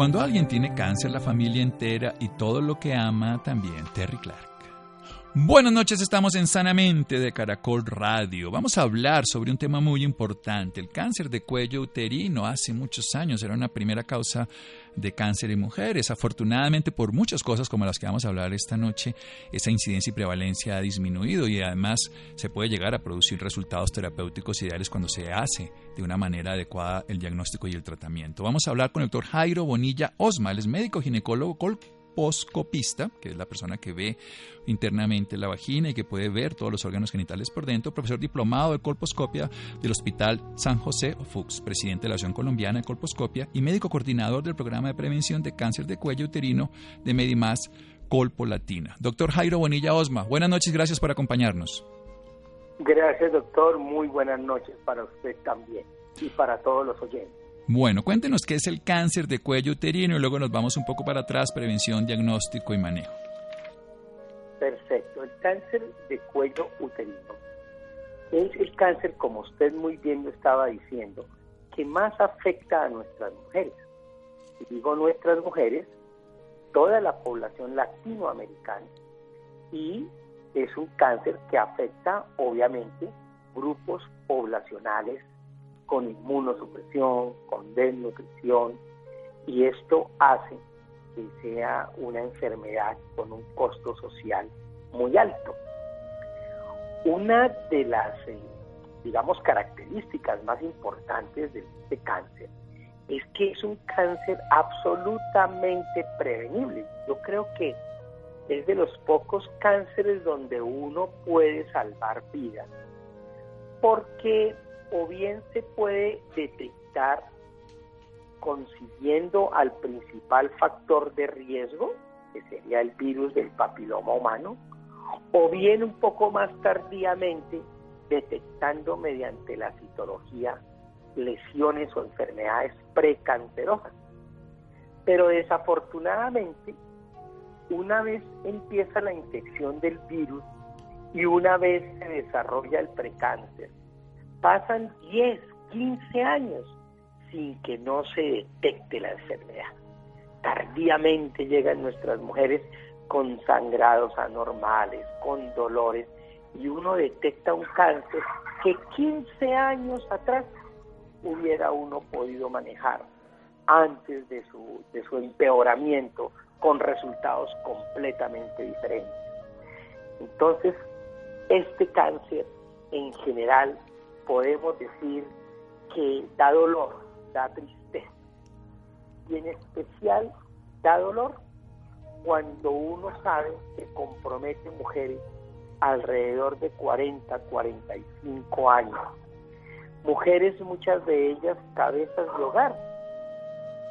Cuando alguien tiene cáncer, la familia entera y todo lo que ama también, Terry Clark. Buenas noches, estamos en Sanamente de Caracol Radio. Vamos a hablar sobre un tema muy importante, el cáncer de cuello uterino. Hace muchos años era una primera causa de cáncer en mujeres. Afortunadamente, por muchas cosas como las que vamos a hablar esta noche, esa incidencia y prevalencia ha disminuido y además se puede llegar a producir resultados terapéuticos ideales cuando se hace de una manera adecuada el diagnóstico y el tratamiento. Vamos a hablar con el doctor Jairo Bonilla Osma, él es médico ginecólogo colposcopista, que es la persona que ve internamente la vagina y que puede ver todos los órganos genitales por dentro, profesor diplomado de colposcopia del Hospital San José Fuchs, presidente de la Asociación Colombiana de Colposcopia y médico coordinador del programa de prevención de cáncer de cuello uterino de Medimás Colpo Latina. Doctor Jairo Bonilla Osma, buenas noches, gracias por acompañarnos. Gracias, doctor. Muy buenas noches para usted también y para todos los oyentes. Bueno, cuéntenos qué es el cáncer de cuello uterino y luego nos vamos un poco para atrás, prevención, diagnóstico y manejo. Perfecto. El cáncer de cuello uterino es el cáncer, como usted muy bien lo estaba diciendo, que más afecta a nuestras mujeres. Y digo nuestras mujeres, toda la población latinoamericana. Y es un cáncer que afecta, obviamente, grupos poblacionales con inmunosupresión, con desnutrición, y esto hace que sea una enfermedad con un costo social muy alto. Una de las, eh, digamos, características más importantes de este cáncer es que es un cáncer absolutamente prevenible. Yo creo que es de los pocos cánceres donde uno puede salvar vidas, porque o bien se puede detectar consiguiendo al principal factor de riesgo, que sería el virus del papiloma humano, o bien un poco más tardíamente detectando mediante la citología lesiones o enfermedades precancerosas. Pero desafortunadamente, una vez empieza la infección del virus y una vez se desarrolla el precáncer, pasan 10, 15 años sin que no se detecte la enfermedad. Tardíamente llegan nuestras mujeres con sangrados anormales, con dolores, y uno detecta un cáncer que 15 años atrás hubiera uno podido manejar antes de su, de su empeoramiento con resultados completamente diferentes. Entonces, este cáncer en general podemos decir que da dolor, da tristeza. Y en especial da dolor cuando uno sabe que compromete mujeres alrededor de 40, 45 años. Mujeres, muchas de ellas cabezas de hogar.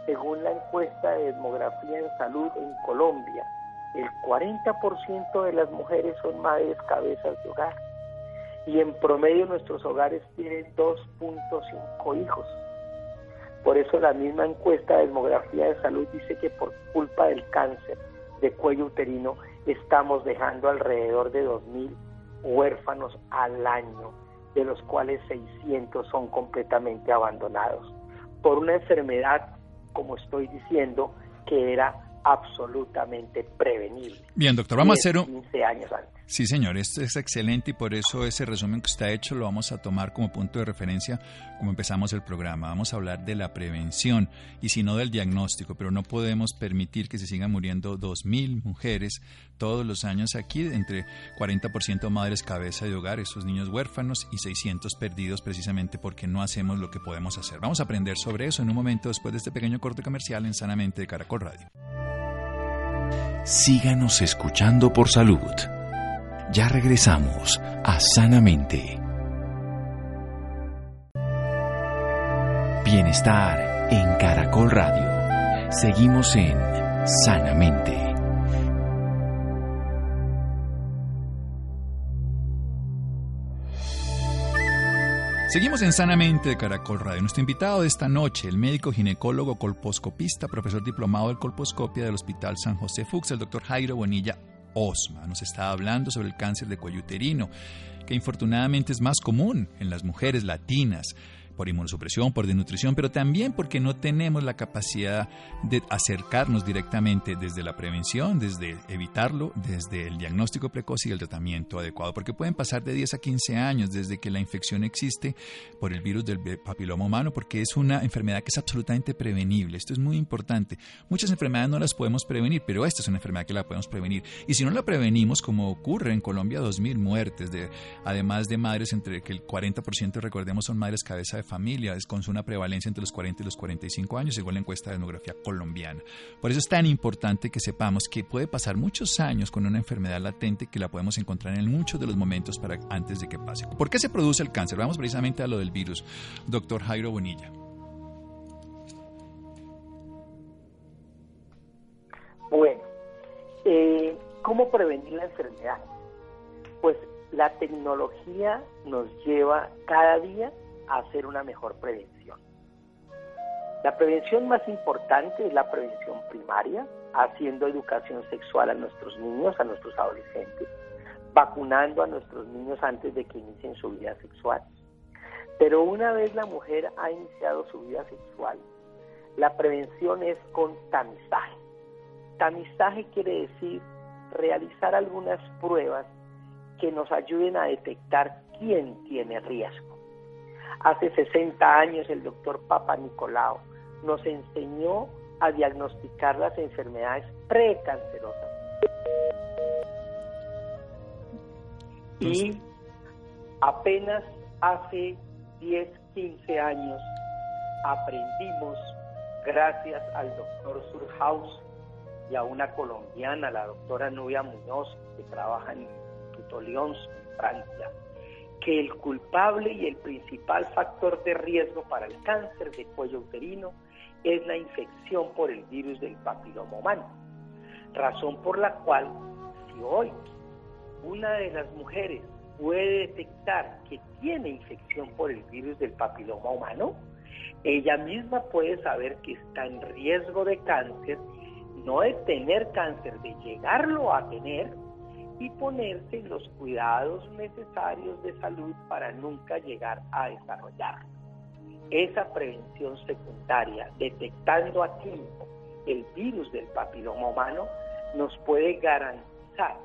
Según la encuesta de demografía en salud en Colombia, el 40% de las mujeres son madres cabezas de hogar y en promedio nuestros hogares tienen 2.5 hijos. Por eso la misma encuesta de demografía de salud dice que por culpa del cáncer de cuello uterino estamos dejando alrededor de 2.000 huérfanos al año, de los cuales 600 son completamente abandonados, por una enfermedad, como estoy diciendo, que era absolutamente prevenible. Bien, doctor, vamos a hacer un... 15 años antes. Sí, señor, esto es excelente y por eso ese resumen que ha hecho lo vamos a tomar como punto de referencia como empezamos el programa. Vamos a hablar de la prevención y si no del diagnóstico, pero no podemos permitir que se sigan muriendo 2.000 mujeres todos los años aquí, entre 40% madres cabeza de hogar, esos niños huérfanos y 600 perdidos precisamente porque no hacemos lo que podemos hacer. Vamos a aprender sobre eso en un momento después de este pequeño corte comercial en Sanamente de Caracol Radio. Síganos escuchando por salud. Ya regresamos a Sanamente. Bienestar en Caracol Radio. Seguimos en Sanamente. Seguimos en Sanamente de Caracol Radio. Nuestro invitado de esta noche, el médico ginecólogo colposcopista, profesor diplomado de colposcopia del Hospital San José Fuchs, el doctor Jairo Bonilla Osma. Nos está hablando sobre el cáncer de cuello uterino, que infortunadamente es más común en las mujeres latinas por inmunosupresión, por desnutrición, pero también porque no tenemos la capacidad de acercarnos directamente desde la prevención, desde evitarlo, desde el diagnóstico precoz y el tratamiento adecuado, porque pueden pasar de 10 a 15 años desde que la infección existe por el virus del papiloma humano, porque es una enfermedad que es absolutamente prevenible. Esto es muy importante. Muchas enfermedades no las podemos prevenir, pero esta es una enfermedad que la podemos prevenir. Y si no la prevenimos, como ocurre en Colombia, 2.000 muertes, de, además de madres entre que el 40% recordemos son madres cabeza de familia, es con una prevalencia entre los 40 y los 45 años, según la encuesta de demografía colombiana. Por eso es tan importante que sepamos que puede pasar muchos años con una enfermedad latente que la podemos encontrar en muchos de los momentos para antes de que pase. ¿Por qué se produce el cáncer? Vamos precisamente a lo del virus. Doctor Jairo Bonilla. Bueno, eh, ¿cómo prevenir la enfermedad? Pues la tecnología nos lleva cada día hacer una mejor prevención. La prevención más importante es la prevención primaria, haciendo educación sexual a nuestros niños, a nuestros adolescentes, vacunando a nuestros niños antes de que inicien su vida sexual. Pero una vez la mujer ha iniciado su vida sexual, la prevención es con tamizaje. Tamizaje quiere decir realizar algunas pruebas que nos ayuden a detectar quién tiene riesgo. Hace 60 años el doctor Papa Nicolau nos enseñó a diagnosticar las enfermedades precancerosas. Y apenas hace 10, 15 años aprendimos, gracias al doctor Surhaus y a una colombiana, la doctora Nubia Muñoz, que trabaja en Tutolions, Francia, que el culpable y el principal factor de riesgo para el cáncer de cuello uterino es la infección por el virus del papiloma humano. Razón por la cual, si hoy una de las mujeres puede detectar que tiene infección por el virus del papiloma humano, ella misma puede saber que está en riesgo de cáncer, no de tener cáncer, de llegarlo a tener, y ponerse los cuidados necesarios de salud para nunca llegar a desarrollar. Esa prevención secundaria, detectando a tiempo el virus del papiloma humano, nos puede garantizar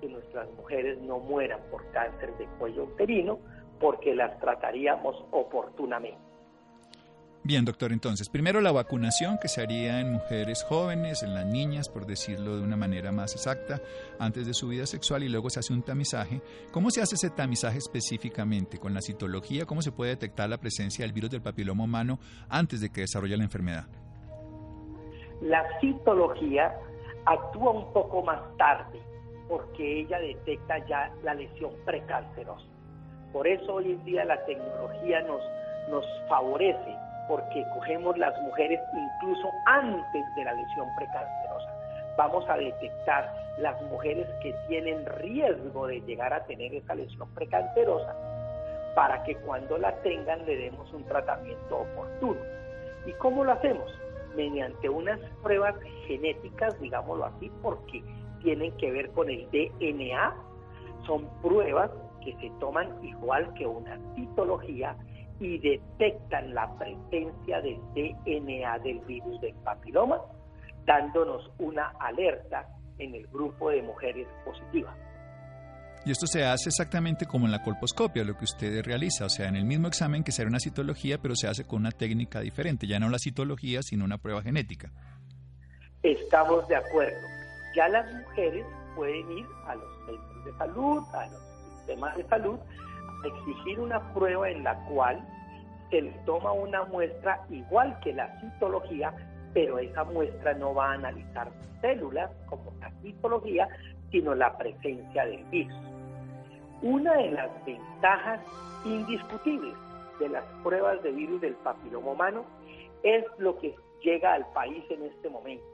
que nuestras mujeres no mueran por cáncer de cuello uterino porque las trataríamos oportunamente. Bien, doctor, entonces, primero la vacunación que se haría en mujeres jóvenes, en las niñas, por decirlo de una manera más exacta, antes de su vida sexual y luego se hace un tamizaje. ¿Cómo se hace ese tamizaje específicamente? ¿Con la citología? ¿Cómo se puede detectar la presencia del virus del papiloma humano antes de que desarrolle la enfermedad? La citología actúa un poco más tarde porque ella detecta ya la lesión precancerosa. Por eso hoy en día la tecnología nos, nos favorece porque cogemos las mujeres incluso antes de la lesión precancerosa. Vamos a detectar las mujeres que tienen riesgo de llegar a tener esa lesión precancerosa para que cuando la tengan le demos un tratamiento oportuno. ¿Y cómo lo hacemos? Mediante unas pruebas genéticas, digámoslo así, porque tienen que ver con el DNA. Son pruebas que se toman igual que una citología y detectan la presencia del DNA del virus del papiloma, dándonos una alerta en el grupo de mujeres positivas. Y esto se hace exactamente como en la colposcopia, lo que usted realiza, o sea, en el mismo examen que será una citología, pero se hace con una técnica diferente, ya no la citología, sino una prueba genética. Estamos de acuerdo. Ya las mujeres pueden ir a los centros de salud, a los sistemas de salud, exigir una prueba en la cual se le toma una muestra igual que la citología, pero esa muestra no va a analizar células como la citología, sino la presencia del virus. Una de las ventajas indiscutibles de las pruebas de virus del papiloma humano es lo que llega al país en este momento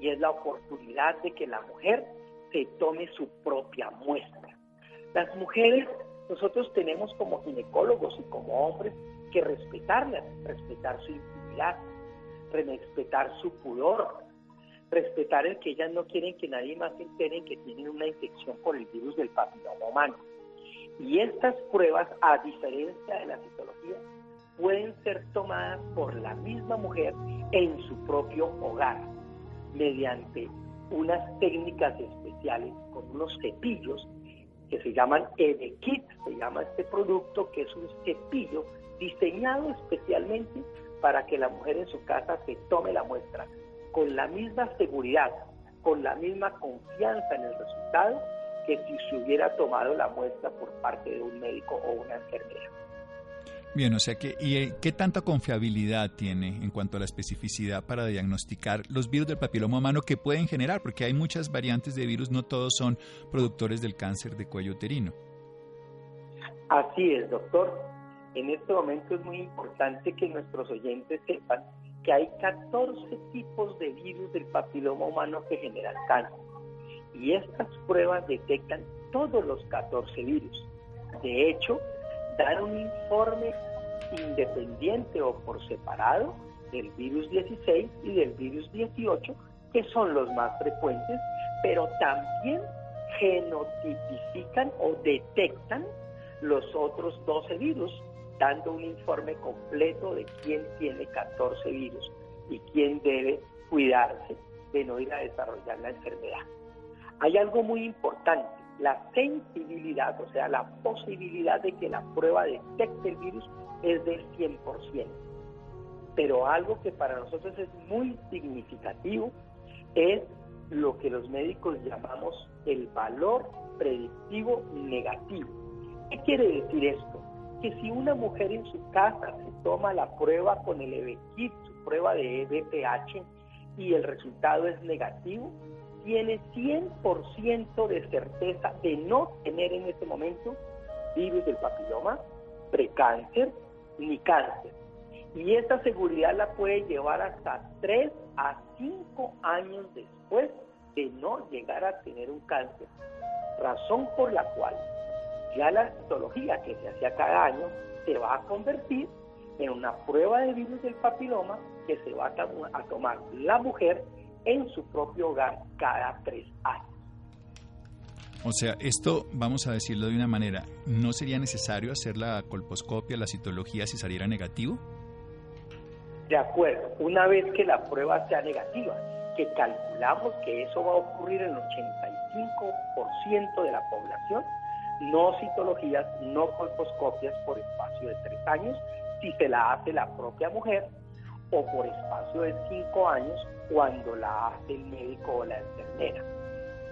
y es la oportunidad de que la mujer se tome su propia muestra. Las mujeres, nosotros tenemos como ginecólogos y como hombres que respetarlas, respetar su intimidad, respetar su pudor, respetar el que ellas no quieren que nadie más se entere que tienen una infección por el virus del papiloma humano. Y estas pruebas, a diferencia de la citología, pueden ser tomadas por la misma mujer en su propio hogar, mediante unas técnicas especiales con unos cepillos que se llaman EDKIT, se llama este producto, que es un cepillo diseñado especialmente para que la mujer en su casa se tome la muestra con la misma seguridad, con la misma confianza en el resultado que si se hubiera tomado la muestra por parte de un médico o una enfermera. Bien, o sea que, ¿y eh, qué tanta confiabilidad tiene en cuanto a la especificidad para diagnosticar los virus del papiloma humano que pueden generar? Porque hay muchas variantes de virus, no todos son productores del cáncer de cuello uterino. Así es, doctor. En este momento es muy importante que nuestros oyentes sepan que hay 14 tipos de virus del papiloma humano que generan cáncer. Y estas pruebas detectan todos los 14 virus. De hecho, dar un informe independiente o por separado del virus 16 y del virus 18, que son los más frecuentes, pero también genotipifican o detectan los otros 12 virus, dando un informe completo de quién tiene 14 virus y quién debe cuidarse de no ir a desarrollar la enfermedad. Hay algo muy importante la sensibilidad, o sea, la posibilidad de que la prueba detecte el virus es del 100%. Pero algo que para nosotros es muy significativo es lo que los médicos llamamos el valor predictivo negativo. ¿Qué quiere decir esto? Que si una mujer en su casa se toma la prueba con el EBKIT, su prueba de EBPH, y el resultado es negativo, tiene 100% de certeza de no tener en este momento virus del papiloma, precáncer ni cáncer. Y esta seguridad la puede llevar hasta 3 a 5 años después de no llegar a tener un cáncer. Razón por la cual ya la citología que se hacía cada año se va a convertir en una prueba de virus del papiloma que se va a, a tomar la mujer en su propio hogar cada tres años. O sea, esto, vamos a decirlo de una manera, ¿no sería necesario hacer la colposcopia, la citología si saliera negativo? De acuerdo, una vez que la prueba sea negativa, que calculamos que eso va a ocurrir en el 85% de la población, no citologías, no colposcopias por espacio de tres años, si se la hace la propia mujer, o por espacio de cinco años cuando la hace el médico o la enfermera.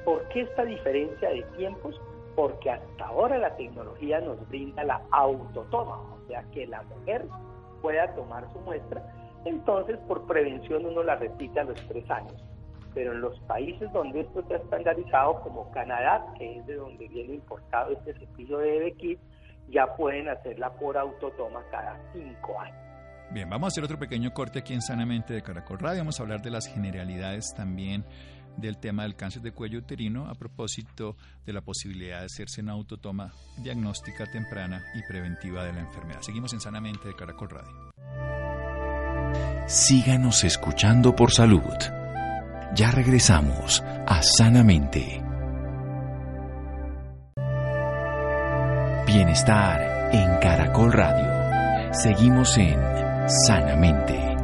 ¿Por qué esta diferencia de tiempos? Porque hasta ahora la tecnología nos brinda la autotoma, o sea que la mujer pueda tomar su muestra, entonces por prevención uno la repite a los tres años. Pero en los países donde esto está estandarizado, como Canadá, que es de donde viene importado este cepillo de BKit, ya pueden hacerla por autotoma cada cinco años. Bien, vamos a hacer otro pequeño corte aquí en Sanamente de Caracol Radio. Vamos a hablar de las generalidades también del tema del cáncer de cuello uterino a propósito de la posibilidad de hacerse una autotoma diagnóstica temprana y preventiva de la enfermedad. Seguimos en Sanamente de Caracol Radio. Síganos escuchando por salud. Ya regresamos a Sanamente. Bienestar en Caracol Radio. Seguimos en sanamente.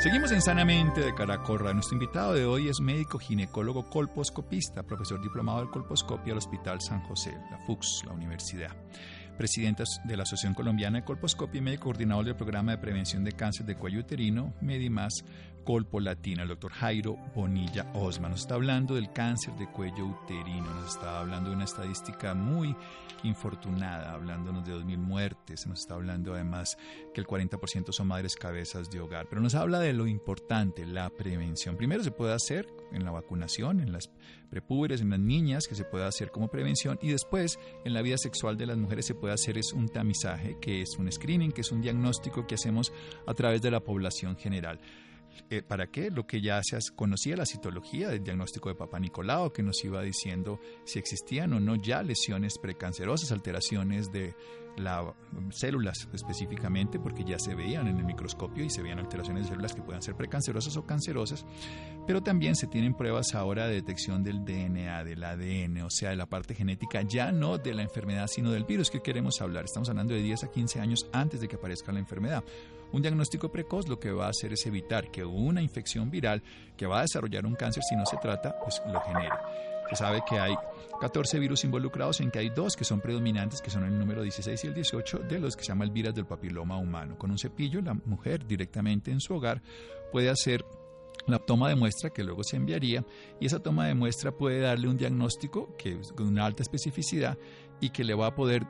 Seguimos en Sanamente de Caracorra. Nuestro invitado de hoy es médico ginecólogo colposcopista, profesor diplomado del colposcopio al Hospital San José, la FUX, la universidad. Presidenta de la Asociación Colombiana de Colposcopia y médico coordinador del programa de prevención de cáncer de cuello uterino, Medimás Colpo Latina, el doctor Jairo Bonilla Osma. Nos está hablando del cáncer de cuello uterino, nos está hablando de una estadística muy infortunada, hablándonos de 2.000 muertes, nos está hablando además que el 40% son madres cabezas de hogar, pero nos habla de lo importante, la prevención. Primero se puede hacer en la vacunación, en las prepúberes, en las niñas, que se puede hacer como prevención, y después en la vida sexual de las mujeres se puede hacer es un tamizaje, que es un screening, que es un diagnóstico que hacemos a través de la población general. Eh, ¿Para qué? Lo que ya se conocía la citología del diagnóstico de Papa Nicolau, que nos iba diciendo si existían o no ya lesiones precancerosas, alteraciones de las células específicamente, porque ya se veían en el microscopio y se veían alteraciones de células que puedan ser precancerosas o cancerosas, pero también se tienen pruebas ahora de detección del DNA, del ADN, o sea, de la parte genética, ya no de la enfermedad, sino del virus que queremos hablar. Estamos hablando de 10 a 15 años antes de que aparezca la enfermedad. Un diagnóstico precoz lo que va a hacer es evitar que una infección viral que va a desarrollar un cáncer, si no se trata, pues lo genere. Se sabe que hay 14 virus involucrados, en que hay dos que son predominantes, que son el número 16 y el 18, de los que se llama el virus del papiloma humano. Con un cepillo, la mujer directamente en su hogar puede hacer la toma de muestra que luego se enviaría y esa toma de muestra puede darle un diagnóstico que con una alta especificidad y que le va a poder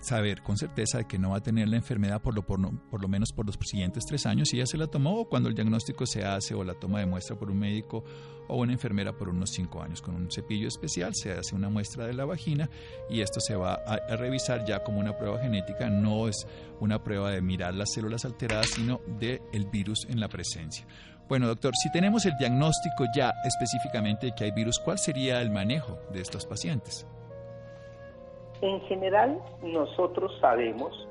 saber con certeza de que no va a tener la enfermedad por lo, por, por lo menos por los siguientes tres años si ya se la tomó o cuando el diagnóstico se hace o la toma de muestra por un médico o una enfermera por unos cinco años. Con un cepillo especial se hace una muestra de la vagina y esto se va a, revisar ya como una prueba genética, no es una prueba de mirar las células alteradas, sino del el virus en la presencia. Bueno, doctor, si tenemos el diagnóstico ya específicamente de que hay virus, ¿cuál sería el manejo de estos pacientes? En general, nosotros sabemos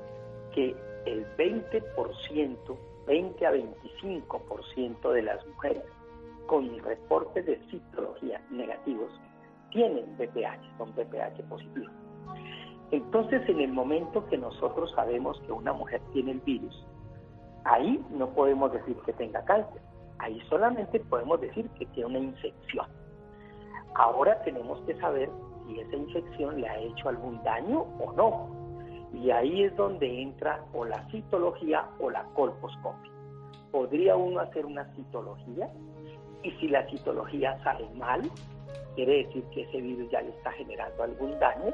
que el 20%, 20 a 25% de las mujeres con reportes de citología negativos tienen BPH, son BPH positivos. Entonces, en el momento que nosotros sabemos que una mujer tiene el virus, ahí no podemos decir que tenga cáncer, ahí solamente podemos decir que tiene una infección. Ahora tenemos que saber si esa infección le ha hecho algún daño o no. Y ahí es donde entra o la citología o la colposcopia. Podría uno hacer una citología y si la citología sale mal, quiere decir que ese virus ya le está generando algún daño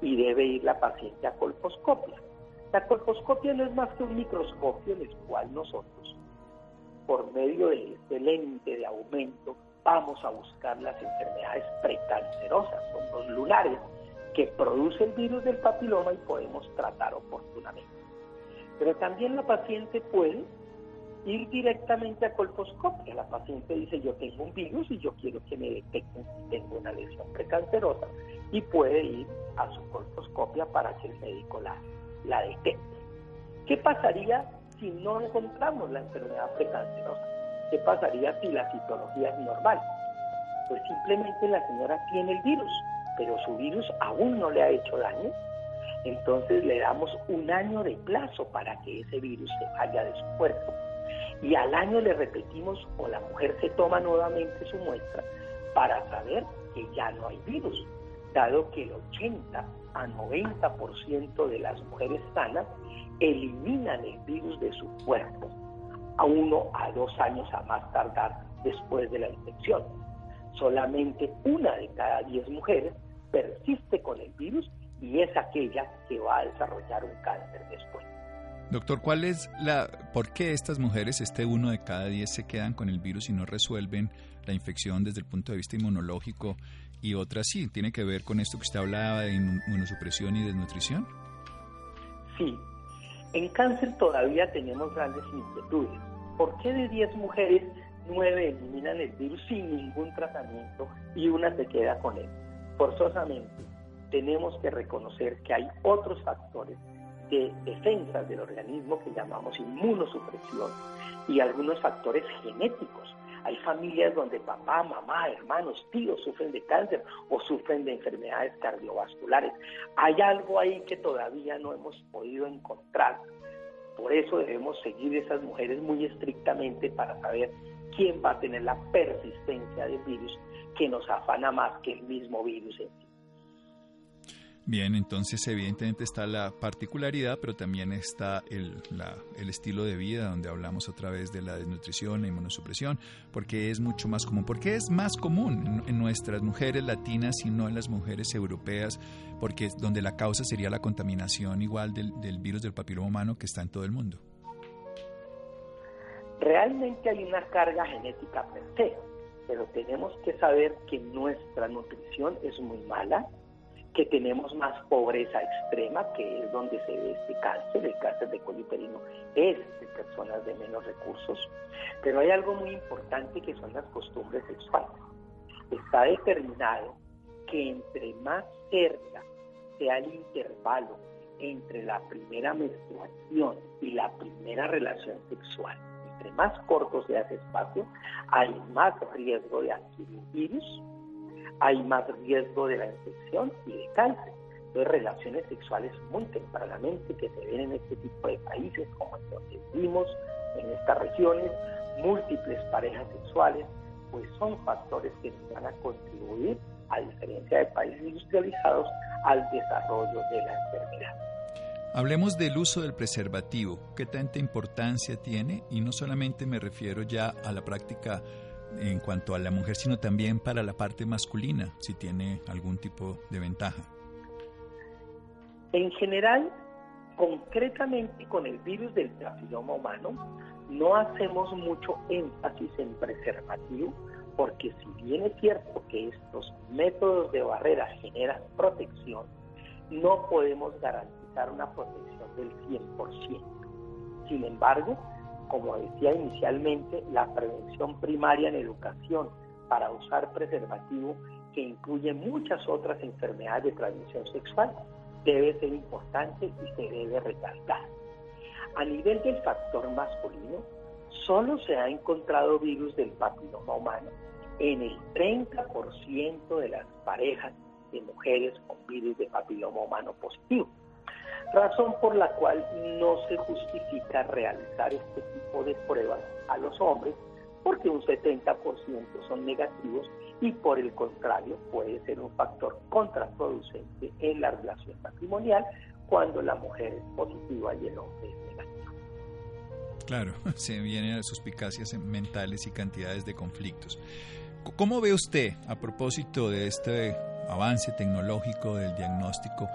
y debe ir la paciente a colposcopia. La colposcopia no es más que un microscopio en el cual nosotros, por medio de este lente de aumento, vamos a buscar las enfermedades precancerosas, son los lunares, que produce el virus del papiloma y podemos tratar oportunamente. Pero también la paciente puede ir directamente a colposcopia. La paciente dice, yo tengo un virus y yo quiero que me detecten si tengo una lesión precancerosa y puede ir a su colposcopia para que el médico la, la detecte. ¿Qué pasaría si no encontramos la enfermedad precancerosa? ¿Qué pasaría si la citología es normal? Pues simplemente la señora tiene el virus, pero su virus aún no le ha hecho daño. Entonces le damos un año de plazo para que ese virus se vaya de su cuerpo. Y al año le repetimos o la mujer se toma nuevamente su muestra para saber que ya no hay virus, dado que el 80 a 90% de las mujeres sanas eliminan el virus de su cuerpo a uno a dos años a más tardar después de la infección. Solamente una de cada diez mujeres persiste con el virus y es aquella que va a desarrollar un cáncer después. Doctor, ¿cuál es la, por qué estas mujeres, este uno de cada diez, se quedan con el virus y no resuelven la infección desde el punto de vista inmunológico y otras sí? ¿Tiene que ver con esto que usted hablaba de inmunosupresión y desnutrición? Sí, en cáncer todavía tenemos grandes inquietudes. ¿Por qué de 10 mujeres, 9 eliminan el virus sin ningún tratamiento y una se queda con él? Forzosamente, tenemos que reconocer que hay otros factores de defensa del organismo que llamamos inmunosupresión y algunos factores genéticos hay familias donde papá, mamá, hermanos, tíos sufren de cáncer o sufren de enfermedades cardiovasculares. Hay algo ahí que todavía no hemos podido encontrar. Por eso debemos seguir esas mujeres muy estrictamente para saber quién va a tener la persistencia del virus que nos afana más que el mismo virus en sí. Bien, entonces evidentemente está la particularidad, pero también está el, estilo de vida, donde hablamos otra vez de la desnutrición, la inmunosupresión, porque es mucho más común. ¿Por qué es más común en, nuestras mujeres latinas y no en las mujeres europeas? Porque donde la causa sería la contaminación igual del, virus del papiloma humano que está en todo el mundo. Realmente hay una carga genética per pero tenemos que saber que nuestra nutrición es muy mala, que tenemos más pobreza extrema, que es donde se ve este cáncer, el cáncer de cuello es de personas de menos recursos, pero hay algo muy importante que son las costumbres sexuales. Está determinado que entre más cerca sea el intervalo entre la primera menstruación y la primera relación sexual, entre más corto sea ese espacio, hay más riesgo de adquirir virus hay más riesgo de la infección y de cáncer. Entonces, relaciones sexuales muy tempranamente que se ven en este tipo de países, como en donde vivimos, en estas regiones, múltiples parejas sexuales, pues son factores que van a contribuir, a diferencia de países industrializados, al desarrollo de la enfermedad. Hablemos del uso del preservativo. ¿Qué tanta importancia tiene? Y no solamente me refiero ya a la práctica en cuanto a la mujer, sino también para la parte masculina, si tiene algún tipo de ventaja. En general, concretamente con el virus del papiloma humano, no hacemos mucho énfasis en preservativo, porque si bien es cierto que estos métodos de barrera generan protección, no podemos garantizar una protección del 100%. Sin embargo, como decía inicialmente, la prevención primaria en educación para usar preservativo, que incluye muchas otras enfermedades de transmisión sexual, debe ser importante y se debe recalcar. A nivel del factor masculino, solo se ha encontrado virus del papiloma humano en el 30% de las parejas de mujeres con virus de papiloma humano positivo razón por la cual no se justifica realizar este tipo de pruebas a los hombres porque un 70% son negativos y por el contrario puede ser un factor contraproducente en la relación matrimonial cuando la mujer es positiva y el hombre es negativo. Claro, se vienen suspicacias mentales y cantidades de conflictos. ¿Cómo ve usted, a propósito de este avance tecnológico del diagnóstico,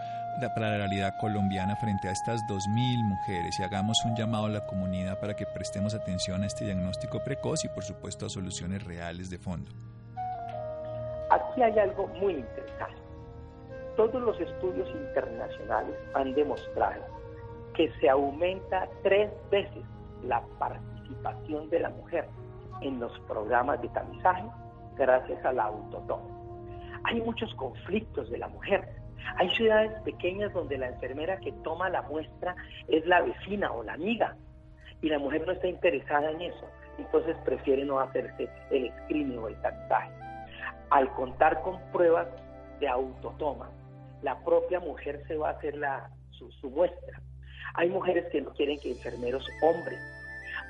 para la realidad colombiana frente a estas 2.000 mujeres y hagamos un llamado a la comunidad para que prestemos atención a este diagnóstico precoz y por supuesto a soluciones reales de fondo. Aquí hay algo muy interesante. Todos los estudios internacionales han demostrado que se aumenta tres veces la participación de la mujer en los programas de tamizaje gracias a la autotoma. Hay muchos conflictos de la mujer hay ciudades pequeñas donde la enfermera que toma la muestra es la vecina o la amiga y la mujer no está interesada en eso, entonces prefiere no hacerse el screening o el tatuaje. Al contar con pruebas de autotoma, la propia mujer se va a hacer la, su muestra. Hay mujeres que no quieren que enfermeros hombres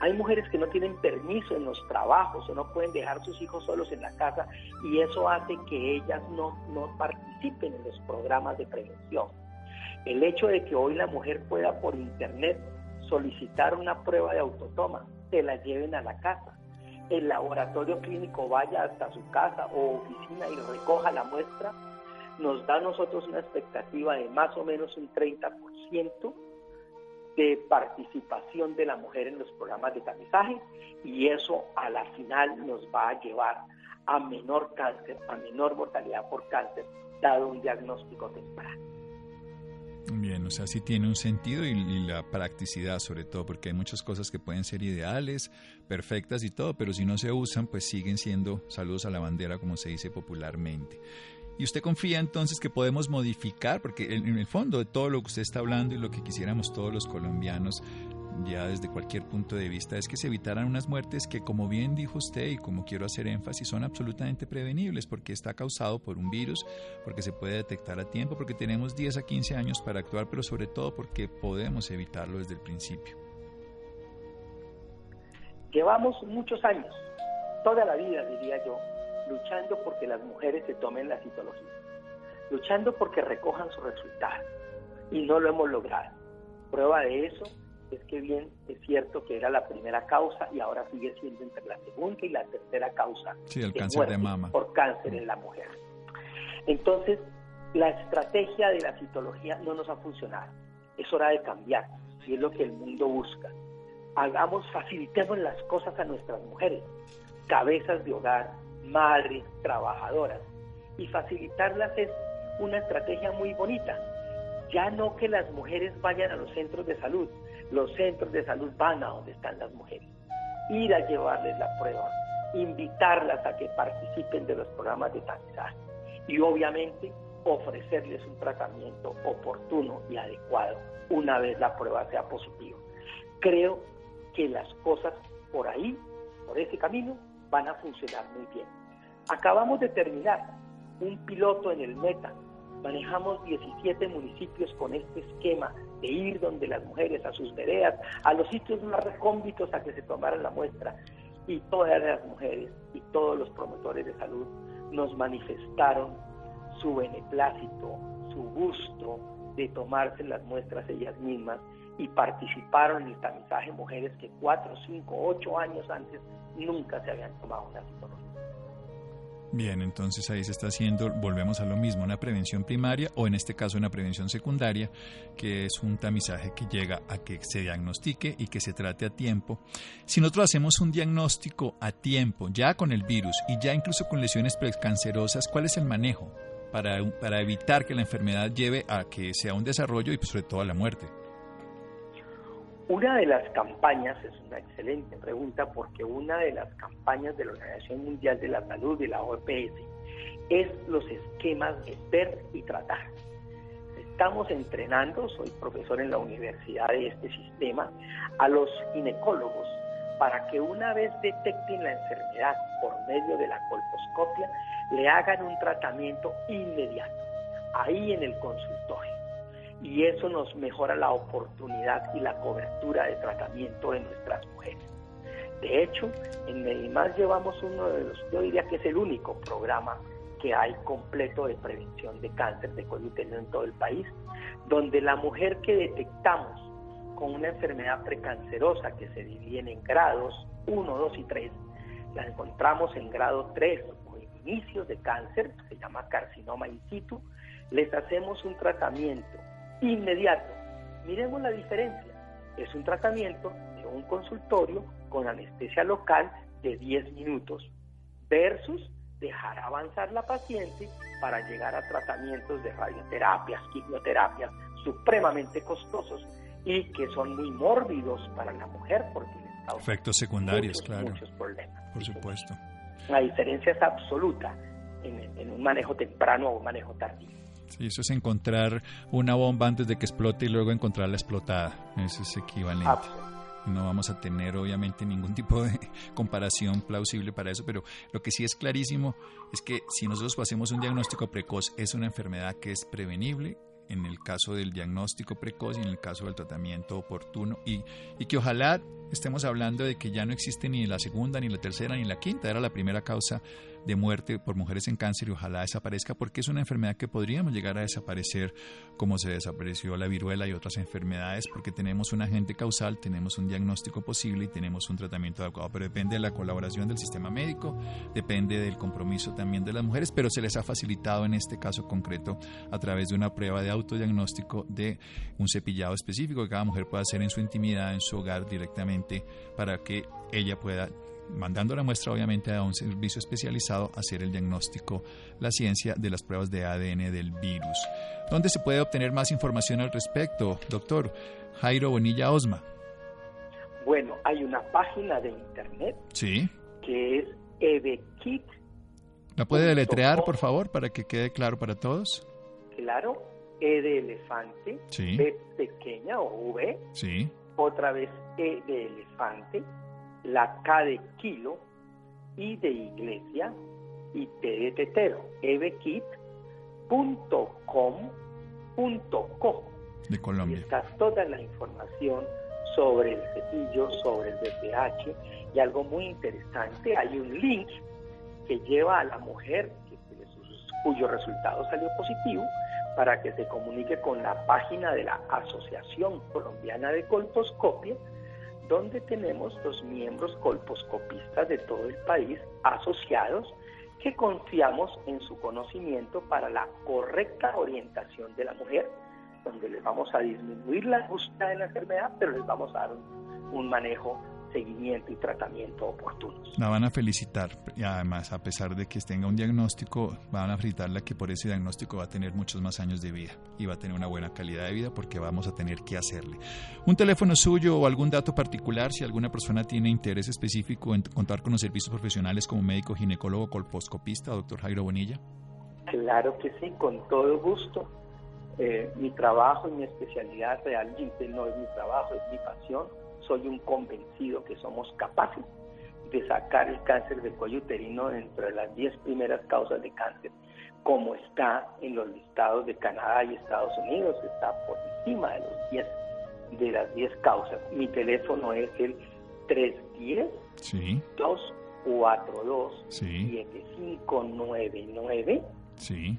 hay mujeres que no tienen permiso en los trabajos o no pueden dejar sus hijos solos en la casa y eso hace que ellas no, no participen en los programas de prevención. El hecho de que hoy la mujer pueda por internet solicitar una prueba de autotoma, se la lleven a la casa, el laboratorio clínico vaya hasta su casa o oficina y recoja la muestra, nos da a nosotros una expectativa de más o menos un 30% de participación de la mujer en los programas de tamizaje y eso a la final nos va a llevar a menor cáncer, a menor mortalidad por cáncer, dado un diagnóstico temprano. Bien, o sea, sí tiene un sentido y, y, la practicidad sobre todo, porque hay muchas cosas que pueden ser ideales, perfectas y todo, pero si no se usan, pues siguen siendo saludos a la bandera, como se dice popularmente. Y usted confía entonces que podemos modificar, porque en el fondo de todo lo que usted está hablando y lo que quisiéramos todos los colombianos, ya desde cualquier punto de vista, es que se evitaran unas muertes que, como bien dijo usted y como quiero hacer énfasis, son absolutamente prevenibles, porque está causado por un virus, porque se puede detectar a tiempo, porque tenemos 10 a 15 años para actuar, pero sobre todo porque podemos evitarlo desde el principio. Llevamos muchos años, toda la vida diría yo, luchando porque las mujeres se tomen la citología. luchando porque recojan su resultado. Y no lo hemos logrado. Prueba de eso es que bien es cierto que era la primera causa y ahora sigue siendo entre la segunda y la tercera causa sí, el cáncer de mama. por cáncer en la mujer. Entonces, la estrategia de la citología no nos ha funcionado. Es hora de cambiar, si es lo que el mundo busca. Hagamos, facilitemos las cosas a nuestras mujeres, cabezas de hogar, madres, trabajadoras. Y facilitarlas es una estrategia muy bonita. Ya no que las mujeres vayan a los centros de salud, los centros de salud van a donde están las mujeres. Ir a llevarles la prueba, invitarlas a que participen de los programas de tamizaje y obviamente ofrecerles un tratamiento oportuno y adecuado una vez la prueba sea positiva. Creo que las cosas por ahí, por ese camino, van a funcionar muy bien. Acabamos de terminar un piloto en el Meta. Manejamos 17 municipios con este esquema de ir donde las mujeres, a sus veredas, a los sitios más recómbitos a que se tomaran la muestra. Y todas las mujeres y todos los promotores de salud nos manifestaron su beneplácito, su gusto de tomarse las muestras ellas mismas y participaron en el tamizaje mujeres que cuatro, cinco, ocho años antes nunca se habían tomado una citología. Bien, entonces ahí se está haciendo, volvemos a lo mismo, una prevención primaria o en este caso una prevención secundaria, que es un tamizaje que llega a que se diagnostique y que se trate a tiempo. Si nosotros hacemos un diagnóstico a tiempo, ya con el virus y ya incluso con lesiones precancerosas, ¿cuál es el manejo para, para evitar que la enfermedad lleve a que sea un desarrollo y pues, sobre todo a la muerte? Una de las campañas, es una excelente pregunta, porque una de las campañas de la Organización Mundial de la Salud, de la OPS, es los esquemas de ver y tratar. Estamos entrenando, soy profesor en la universidad de este sistema, a los ginecólogos para que una vez detecten la enfermedad por medio de la colposcopia, le hagan un tratamiento inmediato, ahí en el consultorio y eso nos mejora la oportunidad y la cobertura de tratamiento de nuestras mujeres. De hecho, en Medimás llevamos uno de los, yo diría que es el único programa que hay completo de prevención de cáncer de cuello uterino en todo el país, donde la mujer que detectamos con una enfermedad precancerosa que se divide en grados 1, 2 y 3, la encontramos en grado 3 o en inicios de cáncer, se llama carcinoma in situ, les hacemos un tratamiento inmediato. Miremos la diferencia. Es un tratamiento de un consultorio con anestesia local de 10 minutos versus dejar avanzar la paciente para llegar a tratamientos de radioterapias, quimioterapias supremamente costosos y que son muy mórbidos para la mujer porque les causan efectos secundarios, claro. Muchos problemas. Por supuesto. La diferencia es absoluta en, en un manejo temprano o un manejo tardío. Sí, eso es encontrar una bomba antes de que explote y luego encontrarla explotada. Eso es equivalente. No vamos a tener obviamente ningún tipo de comparación plausible para eso, pero lo que sí es clarísimo es que si nosotros hacemos un diagnóstico precoz es una enfermedad que es prevenible en el caso del diagnóstico precoz y en el caso del tratamiento oportuno y, y que ojalá estemos hablando de que ya no existe ni la segunda, ni la tercera, ni la quinta, era la primera causa de muerte por mujeres en cáncer y ojalá desaparezca porque es una enfermedad que podríamos llegar a desaparecer como se desapareció la viruela y otras enfermedades porque tenemos un agente causal, tenemos un diagnóstico posible y tenemos un tratamiento adecuado, pero depende de la colaboración del sistema médico, depende del compromiso también de las mujeres, pero se les ha facilitado en este caso concreto a través de una prueba de autodiagnóstico de un cepillado específico que cada mujer pueda hacer en su intimidad, en su hogar directamente para que ella pueda mandando la muestra obviamente a un servicio especializado a hacer el diagnóstico, la ciencia de las pruebas de ADN del virus. ¿Dónde se puede obtener más información al respecto, doctor Jairo Bonilla Osma? Bueno, hay una página de internet sí. que es evekit. ¿La puede deletrear, por favor, para que quede claro para todos? Claro, E de elefante, sí. B pequeña o V, sí. otra vez E de elefante, la K de kilo, I de iglesia y T de tetero, evekit.com.co. De Colombia. Y está toda la información sobre el cepillo, sobre el BPH y algo muy interesante, hay un link que lleva a la mujer cuyo resultado salió positivo para que se comunique con la página de la Asociación Colombiana de Colposcopia, donde tenemos los miembros colposcopistas de todo el país asociados que confiamos en su conocimiento para la correcta orientación de la mujer, donde les vamos a disminuir la angustia de la enfermedad, pero les vamos a dar un, un manejo seguimiento y tratamiento oportunos. La van a felicitar y además, a pesar de que tenga un diagnóstico, van a felicitarla que por ese diagnóstico va a tener muchos más años de vida y va a tener una buena calidad de vida porque vamos a tener que hacerle. Un teléfono suyo o algún dato particular, si alguna persona tiene interés específico en contar con los servicios profesionales como médico, ginecólogo, colposcopista, doctor Jairo Bonilla. Claro que sí, con todo gusto. Eh, mi trabajo y mi especialidad realmente no es mi trabajo, es mi pasión soy un convencido que somos capaces de sacar el cáncer de cuello uterino dentro de las 10 primeras causas de cáncer, como está en los listados de Canadá y Estados Unidos, está por encima de los 10 de las 10 causas. Mi teléfono es el 310 sí. 242 7599 sí.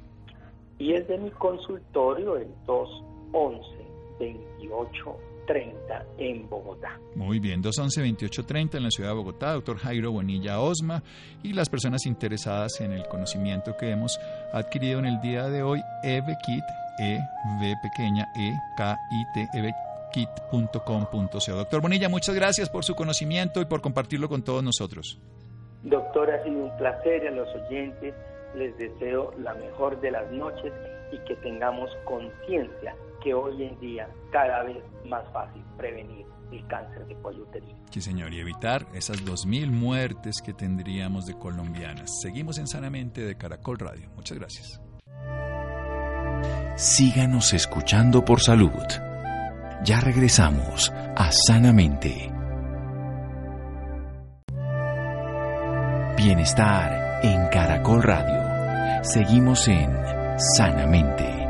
y es de mi consultorio el 211 28 30 en Bogotá. Muy bien, 211-2830 en la ciudad de Bogotá, doctor Jairo Bonilla Osma y las personas interesadas en el conocimiento que hemos adquirido en el día de hoy, EVKIT, E, V pequeña, E, K, I, T, evkit.com.co. Doctor Bonilla, muchas gracias por su conocimiento y por compartirlo con todos nosotros. Doctor, ha sido un placer a los oyentes. Les deseo la mejor de las noches y que tengamos conciencia que hoy en día cada vez más fácil prevenir el cáncer de cuello uterino. Sí, señor, y evitar esas 2.000 muertes que tendríamos de colombianas. Seguimos en Sanamente de Caracol Radio. Muchas gracias. Síganos escuchando por salud. Ya regresamos a Sanamente. Bienestar en Caracol Radio. Seguimos en Sanamente.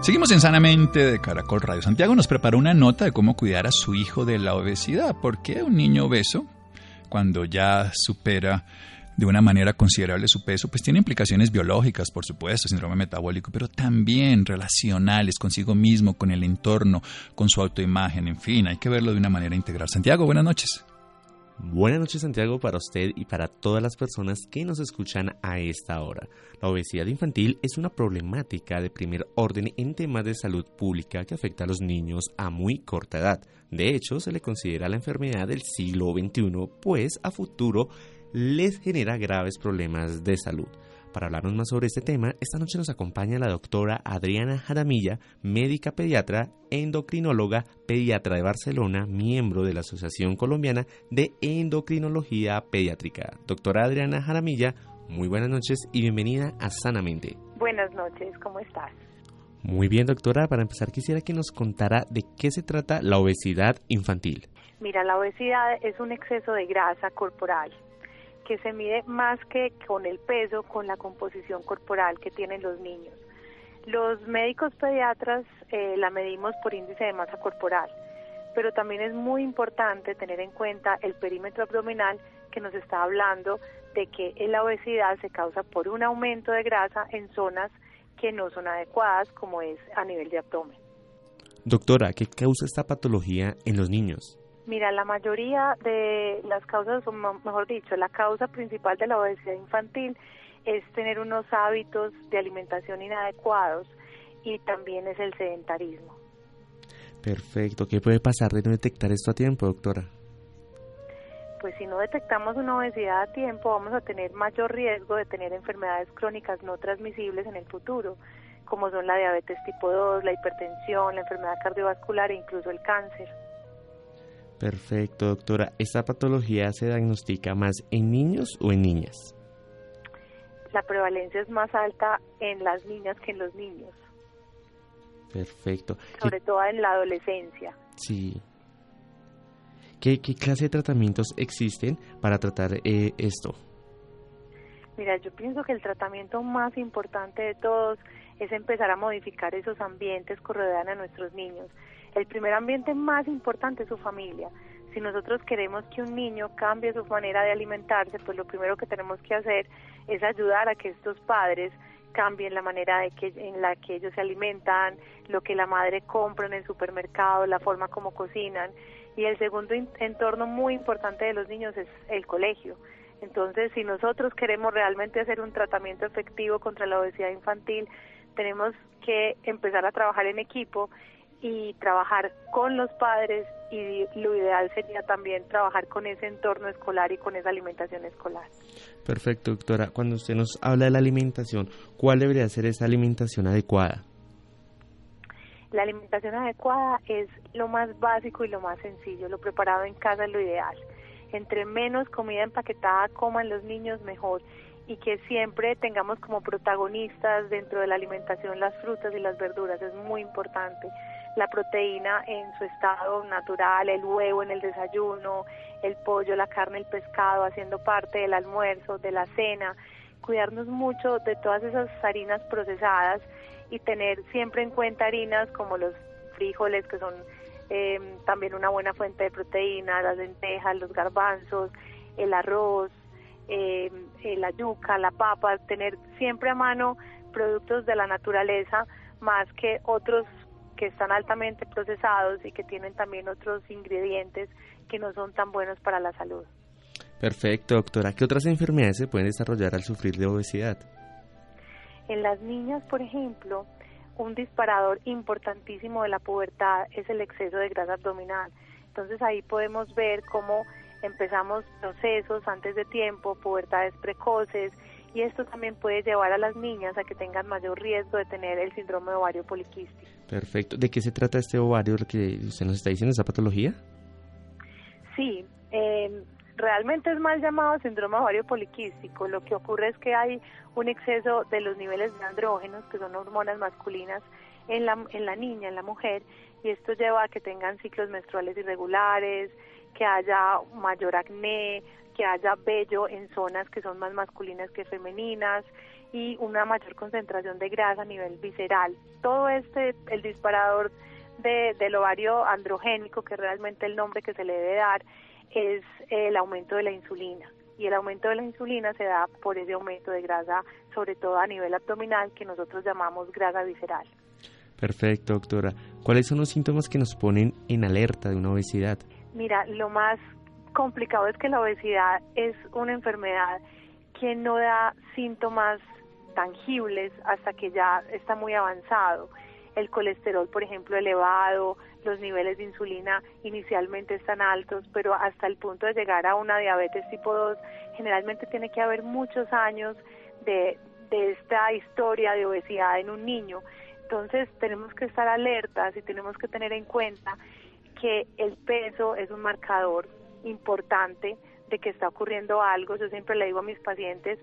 Seguimos en Sanamente de Caracol Radio. Santiago nos preparó una nota de cómo cuidar a su hijo de la obesidad. ¿Por qué un niño obeso, cuando ya supera de una manera considerable su peso, pues tiene implicaciones biológicas, por supuesto, síndrome metabólico, pero también relacionales consigo mismo, con el entorno, con su autoimagen, en fin, hay que verlo de una manera integral. Santiago, buenas noches. Buenas noches Santiago para usted y para todas las personas que nos escuchan a esta hora. La obesidad infantil es una problemática de primer orden en temas de salud pública que afecta a los niños a muy corta edad. De hecho, se le considera la enfermedad del siglo XXI, pues a futuro les genera graves problemas de salud. Para hablarnos más sobre este tema, esta noche nos acompaña la doctora Adriana Jaramilla, médica pediatra, endocrinóloga, pediatra de Barcelona, miembro de la Asociación Colombiana de Endocrinología Pediátrica. Doctora Adriana Jaramilla, muy buenas noches y bienvenida a Sanamente. Buenas noches, ¿cómo estás? Muy bien, doctora. Para empezar, quisiera que nos contara de qué se trata la obesidad infantil. Mira, la obesidad es un exceso de grasa corporal que se mide más que con el peso, con la composición corporal que tienen los niños. Los médicos pediatras eh, la medimos por índice de masa corporal, pero también es muy importante tener en cuenta el perímetro abdominal que nos está hablando de que la obesidad se causa por un aumento de grasa en zonas que no son adecuadas, como es a nivel de abdomen. Doctora, ¿qué causa esta patología en los niños? Mira, la mayoría de las causas, o mejor dicho, la causa principal de la obesidad infantil es tener unos hábitos de alimentación inadecuados y también es el sedentarismo. Perfecto. ¿Qué puede pasar de no detectar esto a tiempo, doctora? Pues si no detectamos una obesidad a tiempo, vamos a tener mayor riesgo de tener enfermedades crónicas no transmisibles en el futuro, como son la diabetes tipo 2, la hipertensión, la enfermedad cardiovascular e incluso el cáncer. Perfecto, doctora. ¿Esta patología se diagnostica más en niños o en niñas? La prevalencia es más alta en las niñas que en los niños. Perfecto. Sobre todo en la adolescencia. Sí. ¿Qué, clase de tratamientos existen para tratar eh, esto? Mira, yo pienso que el tratamiento más importante de todos es empezar a modificar esos ambientes que rodean a nuestros niños El primer ambiente más importante es su familia. Si nosotros queremos que un niño cambie su manera de alimentarse, pues lo primero que tenemos que hacer es ayudar a que estos padres cambien la manera de que, en la que ellos se alimentan, lo que la madre compra en el supermercado, la forma como cocinan. Y el segundo entorno muy importante de los niños es el colegio. Entonces, si nosotros queremos realmente hacer un tratamiento efectivo contra la obesidad infantil, tenemos que empezar a trabajar en equipo y trabajar con los padres y lo ideal sería también trabajar con ese entorno escolar y con esa alimentación escolar. Perfecto, doctora. Cuando usted nos habla de la alimentación, ¿cuál debería ser esa alimentación adecuada? La alimentación adecuada es lo más básico y lo más sencillo. Lo preparado en casa es lo ideal. Entre menos comida empaquetada coman los niños, mejor y que siempre tengamos como protagonistas dentro de la alimentación las frutas y las verduras, es muy importante. La proteína en su estado natural, el huevo en el desayuno, el pollo, la carne, el pescado haciendo parte del almuerzo, de la cena, cuidarnos mucho de todas esas harinas procesadas y tener siempre en cuenta harinas como los frijoles que son eh, también una buena fuente de proteína, las lentejas, los garbanzos, el arroz, eh, eh, la yuca, la papa, tener siempre a mano productos de la naturaleza más que otros que están altamente procesados y que tienen también otros ingredientes que no son tan buenos para la salud. Perfecto, doctora. ¿Qué otras enfermedades se pueden desarrollar al sufrir de obesidad? En las niñas, por ejemplo, un disparador importantísimo de la pubertad es el exceso de grasa abdominal. Entonces ahí podemos ver cómo empezamos procesos antes de tiempo, pubertades precoces, y esto también puede llevar a las niñas a que tengan mayor riesgo de tener el síndrome de ovario poliquístico. Perfecto. ¿De qué se trata este ovario, que usted nos está diciendo, esa patología? Sí, eh, realmente es mal llamado síndrome de ovario poliquístico. Lo que ocurre es que hay un exceso de los niveles de andrógenos, que son hormonas masculinas, en la, en la niña, en la mujer, y esto lleva a que tengan ciclos menstruales irregulares, que haya mayor acné, que haya vello en zonas que son más masculinas que femeninas y una mayor concentración de grasa a nivel visceral. Todo este, el disparador de, del ovario androgénico, que realmente el nombre que se le debe dar, es el aumento de la insulina. Y el aumento de la insulina se da por ese aumento de grasa, sobre todo a nivel abdominal, que nosotros llamamos grasa visceral. Perfecto, doctora. ¿Cuáles son los síntomas que nos ponen en alerta de una obesidad? Mira, lo más complicado es que la obesidad es una enfermedad que no da síntomas tangibles hasta que ya está muy avanzado. El colesterol, por ejemplo, elevado, los niveles de insulina inicialmente están altos, pero hasta el punto de llegar a una diabetes tipo 2, generalmente tiene que haber muchos años de, de esta historia de obesidad en un niño. Entonces tenemos que estar alertas y tenemos que tener en cuenta que el peso es un marcador importante de que está ocurriendo algo. Yo siempre le digo a mis pacientes,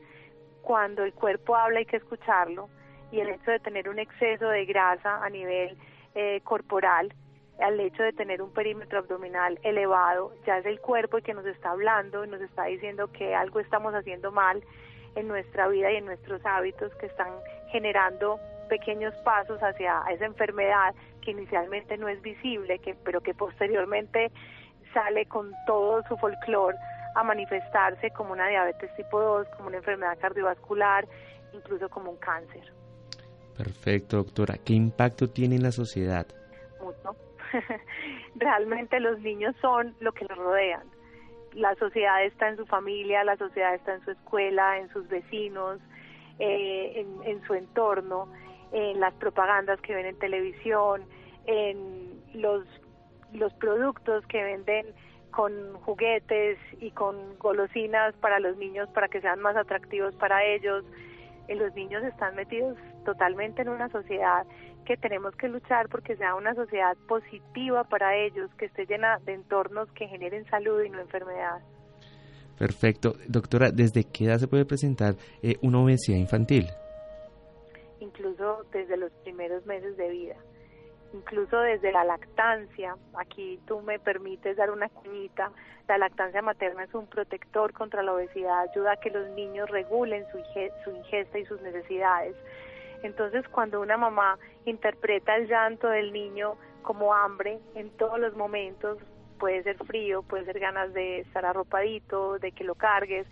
cuando el cuerpo habla hay que escucharlo y el hecho de tener un exceso de grasa a nivel eh, corporal, al hecho de tener un perímetro abdominal elevado, ya es el cuerpo el que nos está hablando y nos está diciendo que algo estamos haciendo mal en nuestra vida y en nuestros hábitos que están generando pequeños pasos hacia esa enfermedad que inicialmente no es visible, que, pero que posteriormente sale con todo su folclore a manifestarse como una diabetes tipo 2, como una enfermedad cardiovascular, incluso como un cáncer. Perfecto, doctora. ¿Qué impacto tiene en la sociedad? Mucho. Realmente los niños son lo que los rodean. La sociedad está en su familia, la sociedad está en su escuela, en sus vecinos, eh, en, en su entorno en las propagandas que ven en televisión, en los, los productos que venden con juguetes y con golosinas para los niños para que sean más atractivos para ellos. Eh, los niños están metidos totalmente en una sociedad que tenemos que luchar porque sea una sociedad positiva para ellos, que esté llena de entornos que generen salud y no enfermedad. Perfecto. Doctora, ¿desde qué edad se puede presentar eh, una obesidad infantil? incluso desde los primeros meses de vida, incluso desde la lactancia. Aquí tú me permites dar una cuñita. La lactancia materna es un protector contra la obesidad, ayuda a que los niños regulen su, su ingesta y sus necesidades. Entonces, cuando una mamá interpreta el llanto del niño como hambre en todos los momentos, puede ser frío, puede ser ganas de estar arropadito, de que lo cargues,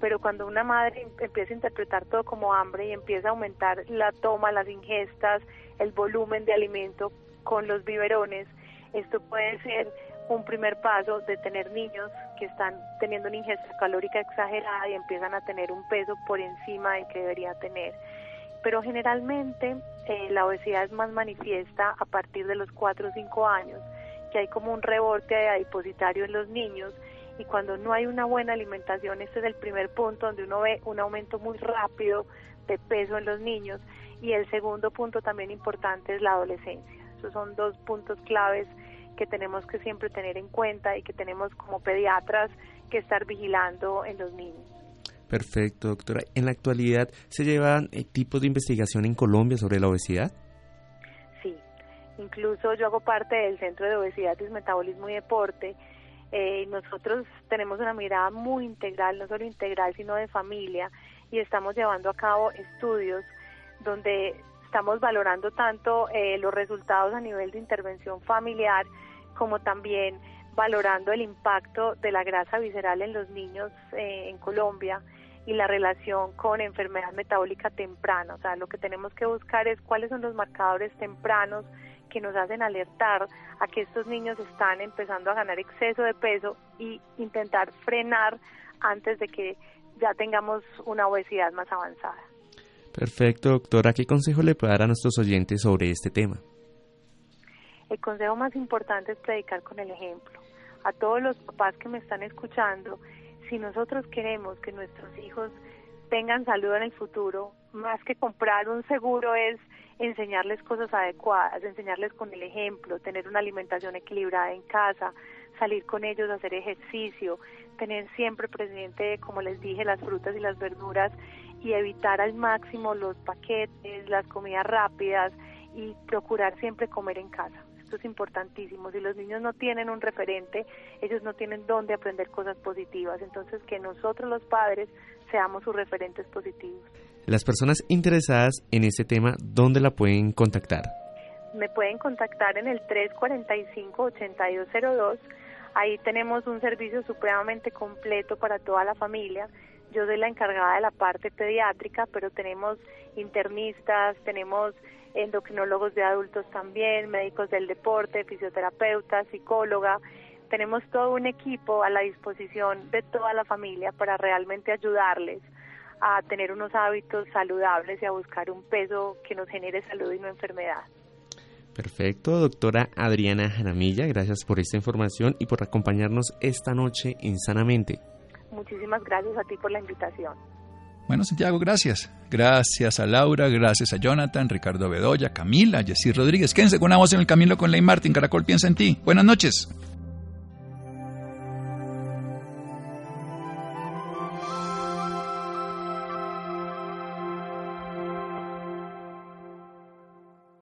pero cuando una madre empieza a interpretar todo como hambre y empieza a aumentar la toma, las ingestas, el volumen de alimento con los biberones, esto puede ser un primer paso de tener niños que están teniendo una ingesta calórica exagerada y empiezan a tener un peso por encima del que debería tener. Pero generalmente eh, la obesidad es más manifiesta a partir de los 4 o 5 años, que hay como un rebote adipositario en los niños y cuando no hay una buena alimentación, este es el primer punto donde uno ve un aumento muy rápido de peso en los niños y el segundo punto también importante es la adolescencia. Esos son dos puntos claves que tenemos que siempre tener en cuenta y que tenemos como pediatras que estar vigilando en los niños. Perfecto, doctora. ¿En la actualidad se llevan eh, tipos de investigación en Colombia sobre la obesidad? Sí, incluso yo hago parte del Centro de Obesidad, Metabolismo y Deporte eh, nosotros tenemos una mirada muy integral, no solo integral, sino de familia, y estamos llevando a cabo estudios donde estamos valorando tanto eh, los resultados a nivel de intervención familiar como también valorando el impacto de la grasa visceral en los niños eh, en Colombia y la relación con enfermedad metabólica temprana. O sea, lo que tenemos que buscar es cuáles son los marcadores tempranos que nos hacen alertar a que estos niños están empezando a ganar exceso de peso y intentar frenar antes de que ya tengamos una obesidad más avanzada. Perfecto, doctora. ¿Qué consejo le puede dar a nuestros oyentes sobre este tema? El consejo más importante es predicar con el ejemplo. A todos los papás que me están escuchando, si nosotros queremos que nuestros hijos tengan salud en el futuro, más que comprar un seguro es enseñarles cosas adecuadas, enseñarles con el ejemplo, tener una alimentación equilibrada en casa, salir con ellos a hacer ejercicio, tener siempre presente, como les dije, las frutas y las verduras y evitar al máximo los paquetes, las comidas rápidas y procurar siempre comer en casa. Esto es importantísimo. Si los niños no tienen un referente, ellos no tienen dónde aprender cosas positivas. Entonces, que nosotros los padres seamos sus referentes positivos. Las personas interesadas en este tema, ¿dónde la pueden contactar? Me pueden contactar en el 345-8202. Ahí tenemos un servicio supremamente completo para toda la familia. Yo soy la encargada de la parte pediátrica, pero tenemos internistas, tenemos endocrinólogos de adultos también, médicos del deporte, fisioterapeutas, psicóloga. Tenemos todo un equipo a la disposición de toda la familia para realmente ayudarles a tener unos hábitos saludables y a buscar un peso que nos genere salud y no enfermedad. Perfecto, doctora Adriana Jaramilla, gracias por esta información y por acompañarnos esta noche en Sanamente. Muchísimas gracias a ti por la invitación. Bueno, Santiago, gracias. Gracias a Laura, gracias a Jonathan, Ricardo Bedoya, Camila, Jessy Rodríguez. Quédense con una voz en el camino con Ley Martin. Caracol piensa en ti. Buenas noches.